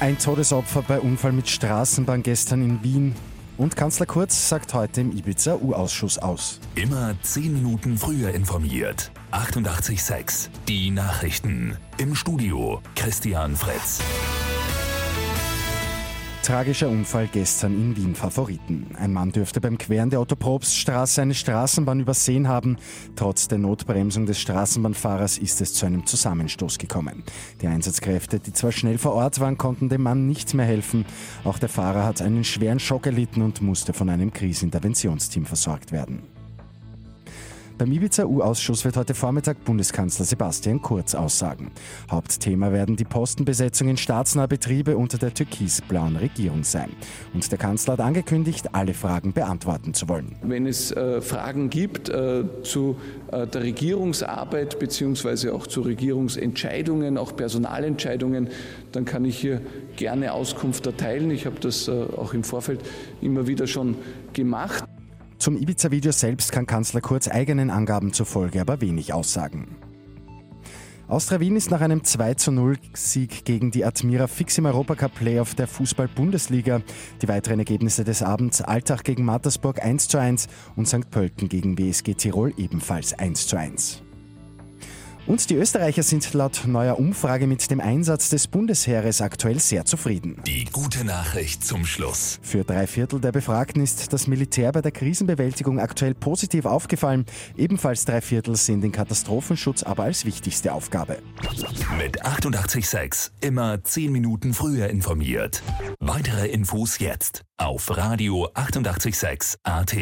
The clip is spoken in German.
Ein Todesopfer bei Unfall mit Straßenbahn gestern in Wien. Und Kanzler Kurz sagt heute im Ibiza-U-Ausschuss aus. Immer 10 Minuten früher informiert. 88.6 Die Nachrichten. Im Studio Christian Fritz. Tragischer Unfall gestern in Wien Favoriten. Ein Mann dürfte beim Queren der Otto-Probst-Straße eine Straßenbahn übersehen haben. Trotz der Notbremsung des Straßenbahnfahrers ist es zu einem Zusammenstoß gekommen. Die Einsatzkräfte, die zwar schnell vor Ort waren, konnten dem Mann nichts mehr helfen. Auch der Fahrer hat einen schweren Schock erlitten und musste von einem Kriseninterventionsteam versorgt werden. Beim Ibiza-U-Ausschuss wird heute Vormittag Bundeskanzler Sebastian Kurz aussagen. Hauptthema werden die Postenbesetzungen staatsnaher Betriebe unter der türkis-blauen Regierung sein. Und der Kanzler hat angekündigt, alle Fragen beantworten zu wollen. Wenn es äh, Fragen gibt äh, zu äh, der Regierungsarbeit bzw. auch zu Regierungsentscheidungen, auch Personalentscheidungen, dann kann ich hier gerne Auskunft erteilen. Ich habe das äh, auch im Vorfeld immer wieder schon gemacht. Zum Ibiza-Video selbst kann Kanzler Kurz eigenen Angaben zufolge aber wenig aussagen. Austria Wien ist nach einem 2 0 Sieg gegen die Admira fix im Europacup Playoff der Fußball-Bundesliga. Die weiteren Ergebnisse des Abends Alltag gegen Mattersburg 1 1 und St. Pölten gegen WSG Tirol ebenfalls 1 1. Und die Österreicher sind laut neuer Umfrage mit dem Einsatz des Bundesheeres aktuell sehr zufrieden. Die gute Nachricht zum Schluss. Für drei Viertel der Befragten ist das Militär bei der Krisenbewältigung aktuell positiv aufgefallen. Ebenfalls drei Viertel sehen den Katastrophenschutz aber als wichtigste Aufgabe. Mit 886 immer zehn Minuten früher informiert. Weitere Infos jetzt auf Radio 886 AT.